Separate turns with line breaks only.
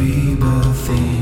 We both think.